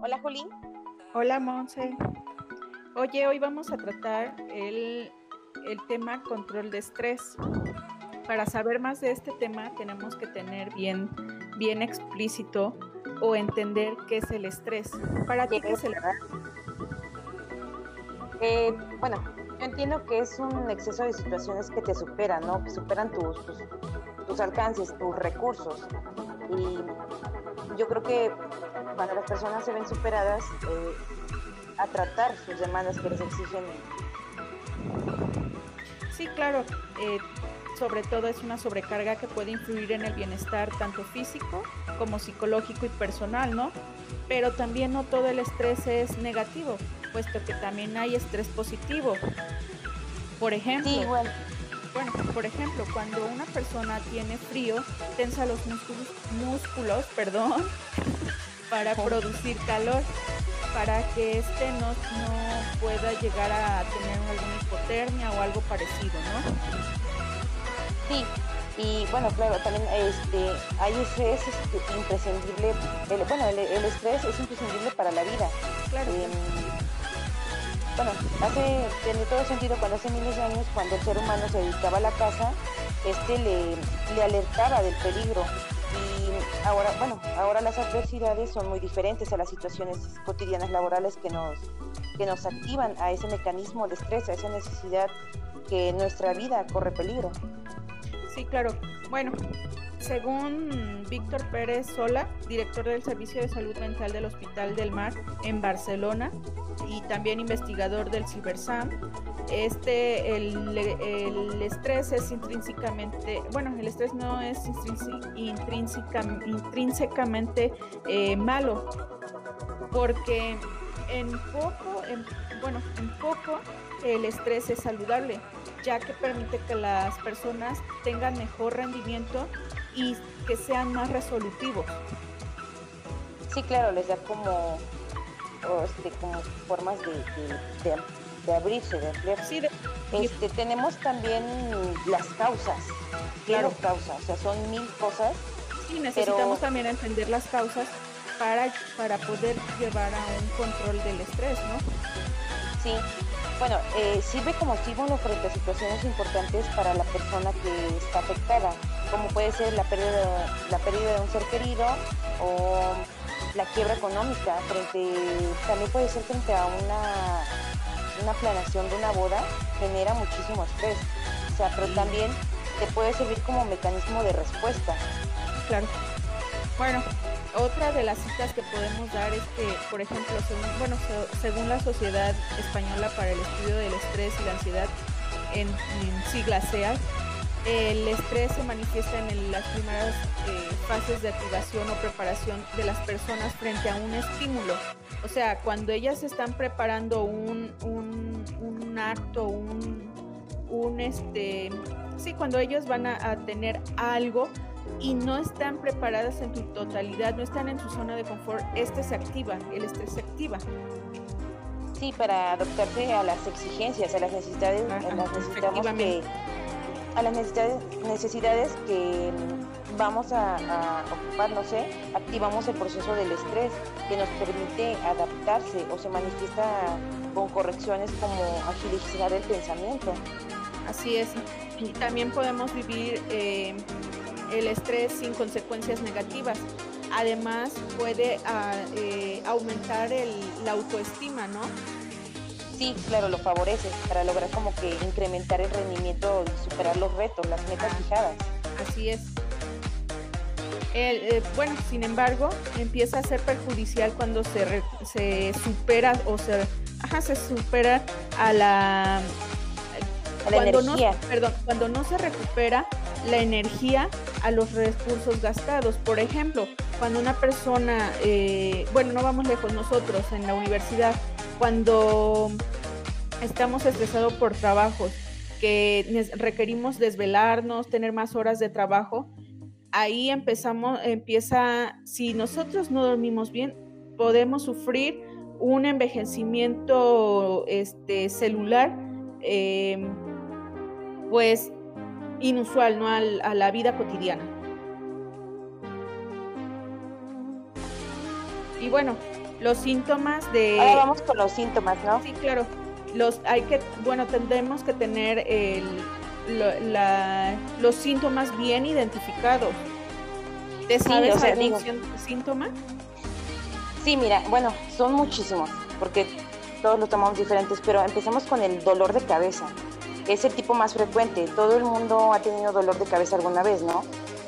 Hola, Jolín. Hola, Monse. Oye, hoy vamos a tratar el, tema control de estrés. Para saber más de este tema tenemos que tener bien, bien explícito o entender qué es el estrés. ¿Para ti qué es el eh, bueno, yo entiendo que es un exceso de situaciones que te superan, ¿no? Que superan tus, tus alcances, tus recursos. Y yo creo que cuando las personas se ven superadas, eh, a tratar sus demandas que les exigen. Sí, claro. Eh, sobre todo es una sobrecarga que puede influir en el bienestar tanto físico como psicológico y personal, ¿no? Pero también no todo el estrés es negativo, puesto que también hay estrés positivo. Por ejemplo, sí, bueno. bueno, por ejemplo, cuando una persona tiene frío, tensa los músculos, músculos perdón, para producir calor, para que éste no, no pueda llegar a tener alguna hipotermia o algo parecido, ¿no? Sí, y bueno, claro, también este, hay estrés este, imprescindible, bueno, el, estrés es imprescindible para la vida. Claro. Em, bueno, hace, tiene todo sentido cuando hace miles de años, cuando el ser humano se dedicaba a la caza, este le, le alertaba del peligro ahora, bueno, ahora las adversidades son muy diferentes a las situaciones cotidianas laborales que nos, que nos activan a ese mecanismo de estrés, esa necesidad que nuestra vida corre peligro. Sí, claro. Bueno, según Víctor Pérez Sola, director del Servicio de Salud Mental del Hospital del Mar en Barcelona y también investigador del CiberSam, este, el, el, estrés es intrínsecamente, bueno, el estrés no es intrínsecamente eh, malo, porque en poco, bueno, en poco el estrés es saludable, ya que permite que las personas tengan mejor rendimiento y que sean más resolutivos. Sí, claro, les da como, este, como formas de, de, abrirse, de ampliarse. este, tenemos también las causas. Claro. causas, o sea, son mil cosas. Sí, necesitamos también entender las causas para, para poder llevar a un control del estrés, ¿no? Sí, bueno, eh, sirve como estímulo frente a situaciones importantes para la persona que está afectada, como puede ser la pérdida, la pérdida de un ser querido o la quiebra económica, frente, también puede ser frente a una, una planeación de una boda, genera muchísimo estrés, o sea, pero también te puede servir como mecanismo de respuesta. Claro. Bueno, otra de las citas que podemos dar es que, por ejemplo, según, bueno, según la Sociedad Española para el Estudio del Estrés y la Ansiedad, en, sigla SEA, el estrés se manifiesta en las primeras eh, fases de activación o preparación de las personas frente a un estímulo. O sea, cuando ellas están preparando un, un, un acto, un, un, este, sí, cuando ellos van a, a tener algo, y no están preparadas en su totalidad, no están en su zona de confort, este se activa, el estrés se activa. Sí, para adaptarse a las exigencias, a las necesidades, a las que, a las necesidades, necesidades que vamos a, a, ocupar, no sé, activamos el proceso del estrés que nos permite adaptarse o se manifiesta con correcciones como agilizar el pensamiento. Así es. Y también podemos vivir eh, el estrés sin consecuencias negativas. Además puede ah, eh, aumentar el, la autoestima, ¿no? Sí, claro, lo favorece para lograr como que incrementar el rendimiento y superar los retos, las metas fijadas. Así es. Eh, bueno, sin embargo, empieza a ser perjudicial cuando se, se supera o se, ajá, se supera a la, cuando No, perdón, cuando no se recupera la energía a los recursos gastados. Por ejemplo, cuando una persona, eh, bueno, no vamos lejos nosotros en la universidad, cuando estamos estresados por trabajos que requerimos desvelarnos, tener más horas de trabajo, ahí empezamos, empieza, si nosotros no dormimos bien, podemos sufrir un envejecimiento este, celular, eh, pues inusual, ¿no? a la vida cotidiana. Y bueno, Los síntomas de... Ahora vamos con los síntomas, ¿no? Sí, claro. Los hay que, bueno, tendremos que tener el, los síntomas bien identificados. ¿Te sabes algún síntoma? Sí, mira, bueno, son muchísimos, porque todos los tomamos diferentes, pero empecemos con el dolor de cabeza. Es el tipo más frecuente. Todo el mundo ha tenido dolor de cabeza alguna vez, ¿no?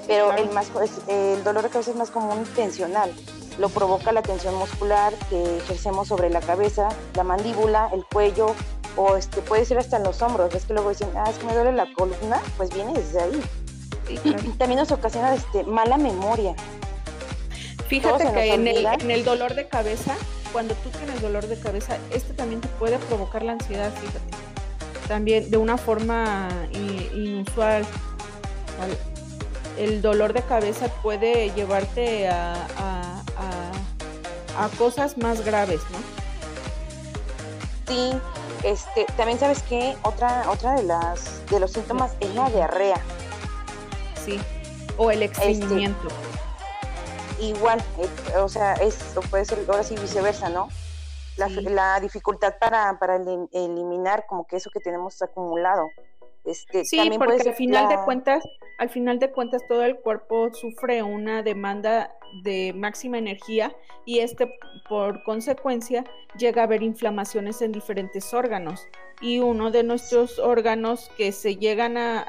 Pero el, más, el dolor de cabeza es más común tensional. Lo provoca la tensión muscular que ejercemos sobre la cabeza, la mandíbula, el cuello, o este, puede ser hasta en los hombros. Es que luego dicen, ah, es que me duele la columna, pues viene desde ahí. También nos ocasiona este, mala memoria. Fíjate que en el, en el, dolor de cabeza, cuando tú tienes dolor de cabeza, este también te puede provocar la ansiedad, fíjate. También de una forma inusual. El dolor de cabeza puede llevarte a, a, a cosas más graves, ¿no? Sí, este, también sabes que otra, otra de las de los síntomas es la diarrea. Sí. O el este, estreñimiento. igual, eh, o sea, es, puede ser ahora sí viceversa, ¿no? La, dificultad para, para eliminar como que eso que tenemos acumulado. Este, sí, porque al final de cuentas, al final de cuentas todo el cuerpo sufre una demanda de máxima energía y este por consecuencia llega a haber inflamaciones en diferentes órganos. Y uno de nuestros órganos que se llegan a,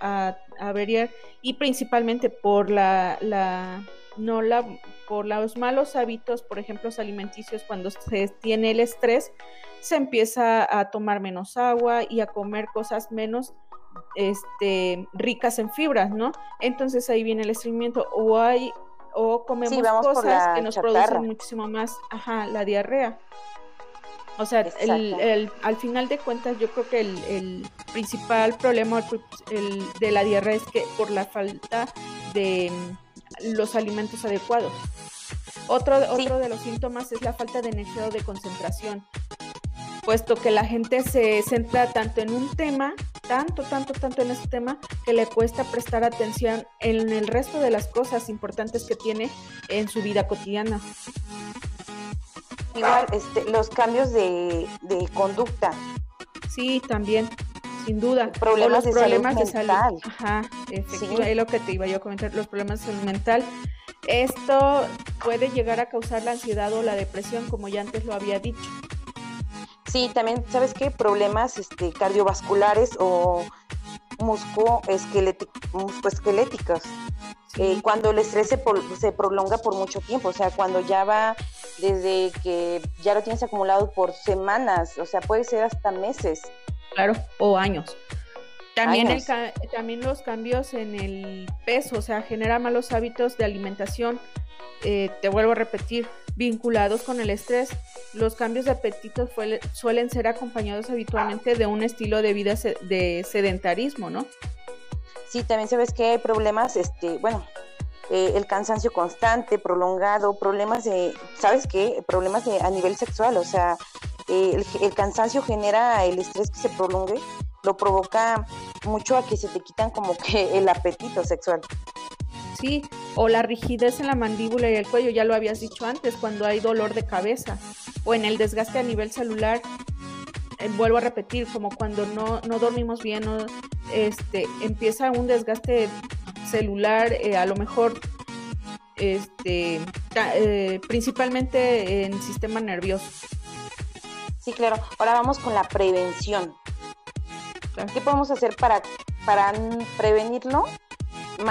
a, averiar y principalmente por la, la no la por los malos hábitos, por ejemplo, los alimenticios cuando se tiene el estrés, se empieza a tomar menos agua y a comer cosas menos este, ricas en fibras, ¿no? Entonces ahí viene el estreñimiento o hay o comemos cosas que nos producen muchísimo más, ajá, la diarrea. O sea, el, al final de cuentas yo creo que el, principal problema de la diarrea es que por la falta de los alimentos adecuados. Otro, otro de los síntomas es la falta de energía o de concentración puesto que la gente se centra tanto en un tema, tanto, tanto, tanto en ese tema, que le cuesta prestar atención en el resto de las cosas importantes que tiene en su vida cotidiana. Igual, este, los cambios de, conducta. Sí, también, sin duda. Problemas los de problemas salud de salud. Ajá, efectivamente, es lo que te iba yo a comentar, los problemas de salud mental. Esto puede llegar a causar la ansiedad o la depresión, como ya antes lo había dicho. Sí, también, ¿sabes qué? Problemas este, cardiovasculares o muscoesqueléticos. Eh, cuando el estrés se, se, prolonga por mucho tiempo, o sea, cuando ya va desde que ya lo tienes acumulado por semanas, o sea, puede ser hasta meses. Claro, o años. También, El, también los cambios en el peso, o sea, genera malos hábitos de alimentación. Eh, te vuelvo a repetir, vinculados con el estrés. Los cambios de apetito suelen ser acompañados habitualmente de un estilo de vida de sedentarismo, ¿no? Sí, también sabes que hay problemas, este, bueno, eh, el cansancio constante, prolongado, problemas de, ¿sabes qué? Problemas de, a nivel sexual, o sea, el, cansancio genera el estrés que se prolongue, lo provoca mucho a que se te quitan como que el apetito sexual sí, o la rigidez en la mandíbula y el cuello, ya lo habías dicho antes, cuando hay dolor de cabeza, o en el desgaste a nivel celular, eh, vuelvo a repetir, como cuando no, no dormimos bien, este, empieza un desgaste celular, eh, a lo mejor este, eh, principalmente en sistema nervioso. Sí, claro. Ahora vamos con la prevención. ¿Qué podemos hacer para, para prevenirlo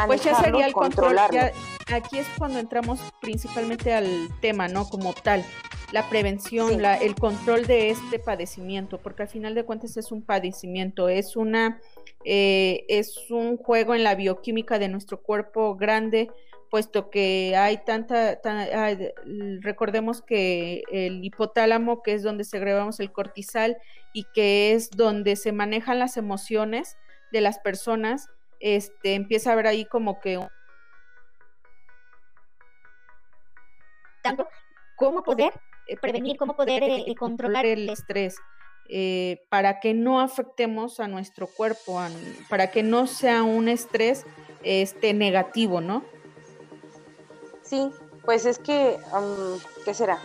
pues ya sería el control. aquí es cuando entramos principalmente al tema, ¿no? Como tal, la prevención, la, el control de este padecimiento, porque al final de cuentas es un padecimiento, es una, eh, es un juego en la bioquímica de nuestro cuerpo grande, puesto que hay tanta, recordemos que el hipotálamo, que es donde segregamos el cortisol y que es donde se manejan las emociones de las personas, este, empieza a haber ahí como que tanto cómo poder prevenir, cómo poder eh, controlar el estrés. Eh, para que no afectemos a nuestro cuerpo, para que no sea un estrés este, negativo, ¿no? Sí, pues es que, ¿qué será?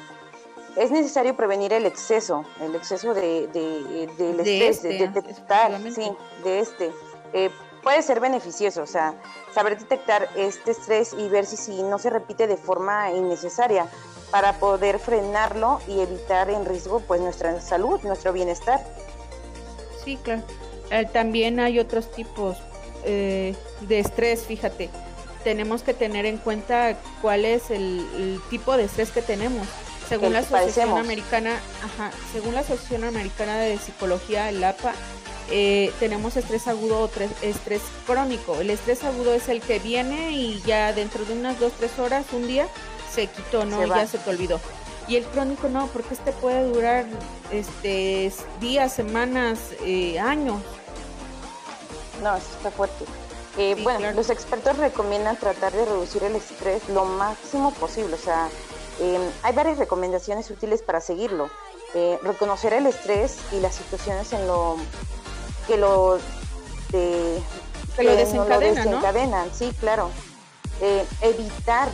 es necesario prevenir el exceso, el exceso de, de, del estrés, de, este, detectar, sí, de este. Eh, puede ser beneficioso, o sea, saber detectar este estrés y ver si, si no se repite de forma innecesaria para poder frenarlo y evitar en riesgo pues nuestra salud, nuestro bienestar. Sí, claro. Eh, también hay otros tipos eh, de estrés, fíjate. Tenemos que tener en cuenta cuál es el, tipo de estrés que tenemos. Según la Asociación Americana, ajá, según la Asociación Americana de Psicología, el APA, eh, tenemos estrés agudo o estrés crónico. El estrés agudo es el que viene y ya dentro de unas dos, tres horas, un día, se quitó, ¿no? ya se te olvidó. Y el crónico no, porque este puede durar este días, semanas, eh, años. No, está fuerte. Eh, bueno, los expertos recomiendan tratar de reducir el estrés lo máximo posible. O sea, em, hay varias recomendaciones útiles para seguirlo. Eh, reconocer el estrés y las situaciones en lo que lo, de, que lo desencadenan, sí, claro. evitar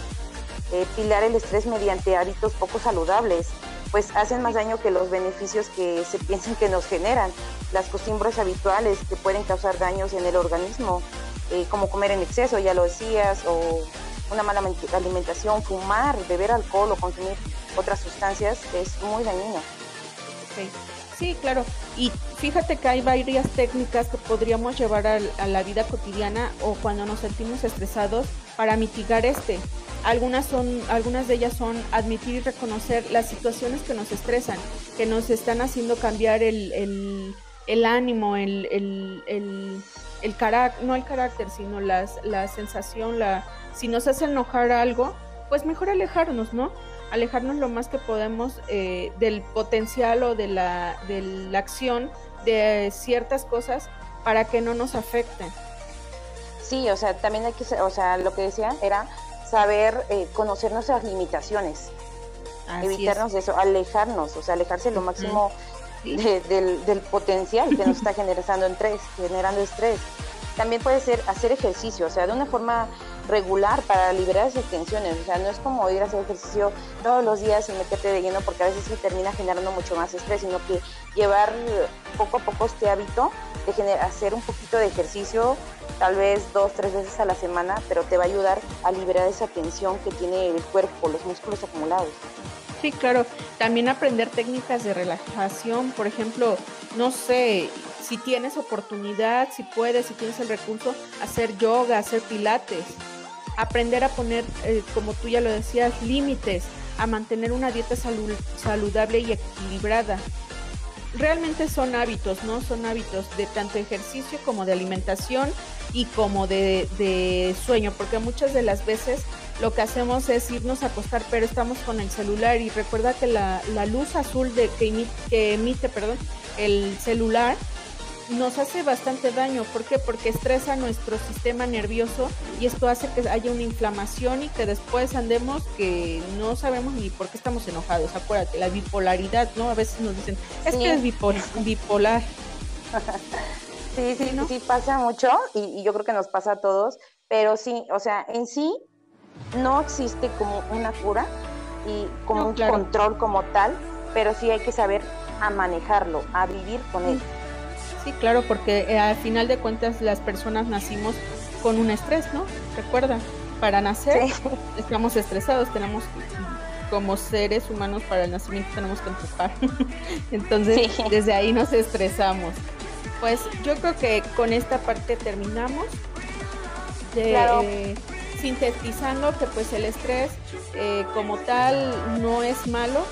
eh, pilar el estrés mediante hábitos poco saludables, pues hacen más daño que los beneficios que se piensan que nos generan. Las costumbres habituales que pueden causar daños en el organismo, eh, como comer en exceso, ya lo decías, o una mala alimentación, fumar, beber alcohol o consumir otras sustancias, es muy dañino. Sí, claro. Y fíjate que hay varias técnicas que podríamos llevar a, a la vida cotidiana o cuando nos sentimos estresados para mitigar este. Algunas, son, algunas de ellas son admitir y reconocer las situaciones que nos estresan, que nos están haciendo cambiar el, ánimo, el, el, carácter, no el carácter, sino las, la sensación, la, si nos hace enojar algo, pues mejor alejarnos, ¿no? Alejarnos lo más que podemos eh, del potencial o de la, de la acción de ciertas cosas para que no nos afecten. Sí, o sea, también hay que, o sea, lo que decía era saber eh, conocer nuestras limitaciones, evitarnos eso, alejarnos, o sea, alejarse lo máximo del, potencial que nos está generando estrés, generando estrés. También puede ser hacer ejercicio, o sea, de una forma regular para liberar esas tensiones. O sea, no es como ir a hacer ejercicio todos los días y meterte de lleno porque a veces se termina generando mucho más estrés, sino que llevar poco a poco este hábito de hacer un poquito de ejercicio, tal vez dos, tres veces a la semana, pero te va a ayudar a liberar esa tensión que tiene el cuerpo, los músculos acumulados. Sí, claro. También aprender técnicas de relajación, por ejemplo, no sé, si tienes oportunidad, si puedes, si tienes el recurso, hacer yoga, hacer pilates, aprender a poner, eh, como tú ya lo decías, límites, a mantener una dieta saludable y equilibrada. Realmente son hábitos, ¿no? Son hábitos de tanto ejercicio como de alimentación y como de, sueño, porque muchas de las veces lo que hacemos es irnos a acostar, pero estamos con el celular y recuerda que la, luz azul de, que, emite, que emite perdón, el celular nos hace bastante daño. ¿Por qué? Porque estresa nuestro sistema nervioso y esto hace que haya una inflamación y que después andemos que no sabemos ni por qué estamos enojados. Acuérdate, la bipolaridad, ¿no? A veces nos dicen, es que es bipolar. sí, sí, ¿no? sí pasa mucho y, yo creo que nos pasa a todos, pero sí, o sea, en sí no existe como una cura y como un control como tal, pero sí hay que saber a manejarlo, a vivir con él. Sí, claro, porque eh, al final de cuentas las personas nacimos con un estrés, ¿no? Recuerda, para nacer estamos estresados, tenemos como seres humanos para el nacimiento tenemos que empezar. Entonces, desde ahí nos estresamos. Pues yo creo que con esta parte terminamos. De, eh, sintetizando que pues el estrés eh, como tal no es malo,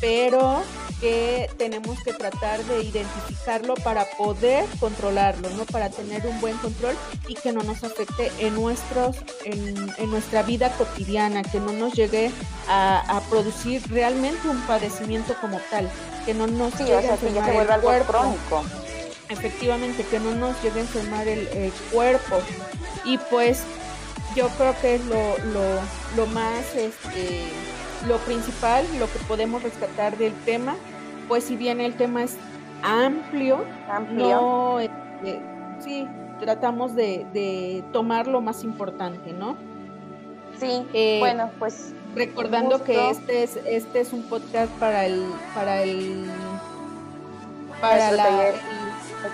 pero que tenemos que tratar de identificarlo para poder controlarlo, ¿no? Para tener un buen control y que no nos afecte en nuestros, en, nuestra vida cotidiana, que no nos llegue a, producir realmente un padecimiento como tal, que no nos llegue a enfermar el cuerpo. Crónico. Efectivamente, que no nos llegue a enfermar el, cuerpo. Y pues yo creo que es lo, lo, lo más este, lo principal, lo que podemos rescatar del tema, pues si bien el tema es amplio, amplio. Este, sí, tratamos de, tomar lo más importante, ¿no? Sí, eh, bueno, pues recordando que este es este es un podcast para el para el para la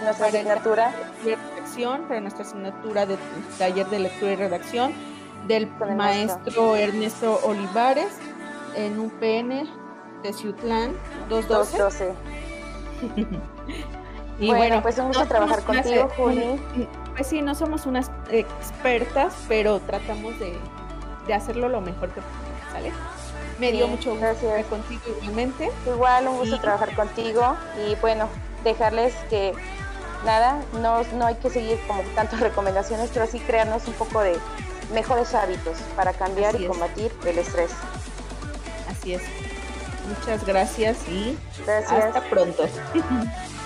nuestra asignatura de redacción, para nuestra asignatura de taller de lectura y redacción del maestro Ernesto Olivares en UPN de Ciutlán 212. y bueno, pues un gusto trabajar contigo, Juli. Pues sí, no somos unas expertas, pero tratamos de, de hacerlo lo mejor que podemos, ¿sale? Me dio mucho gusto estar contigo igualmente. Igual, un gusto trabajar contigo y bueno, dejarles que nada, no, no hay que seguir como tantas recomendaciones, pero sí crearnos un poco de mejores hábitos para cambiar y combatir el estrés. Así es. Muchas gracias y hasta pronto.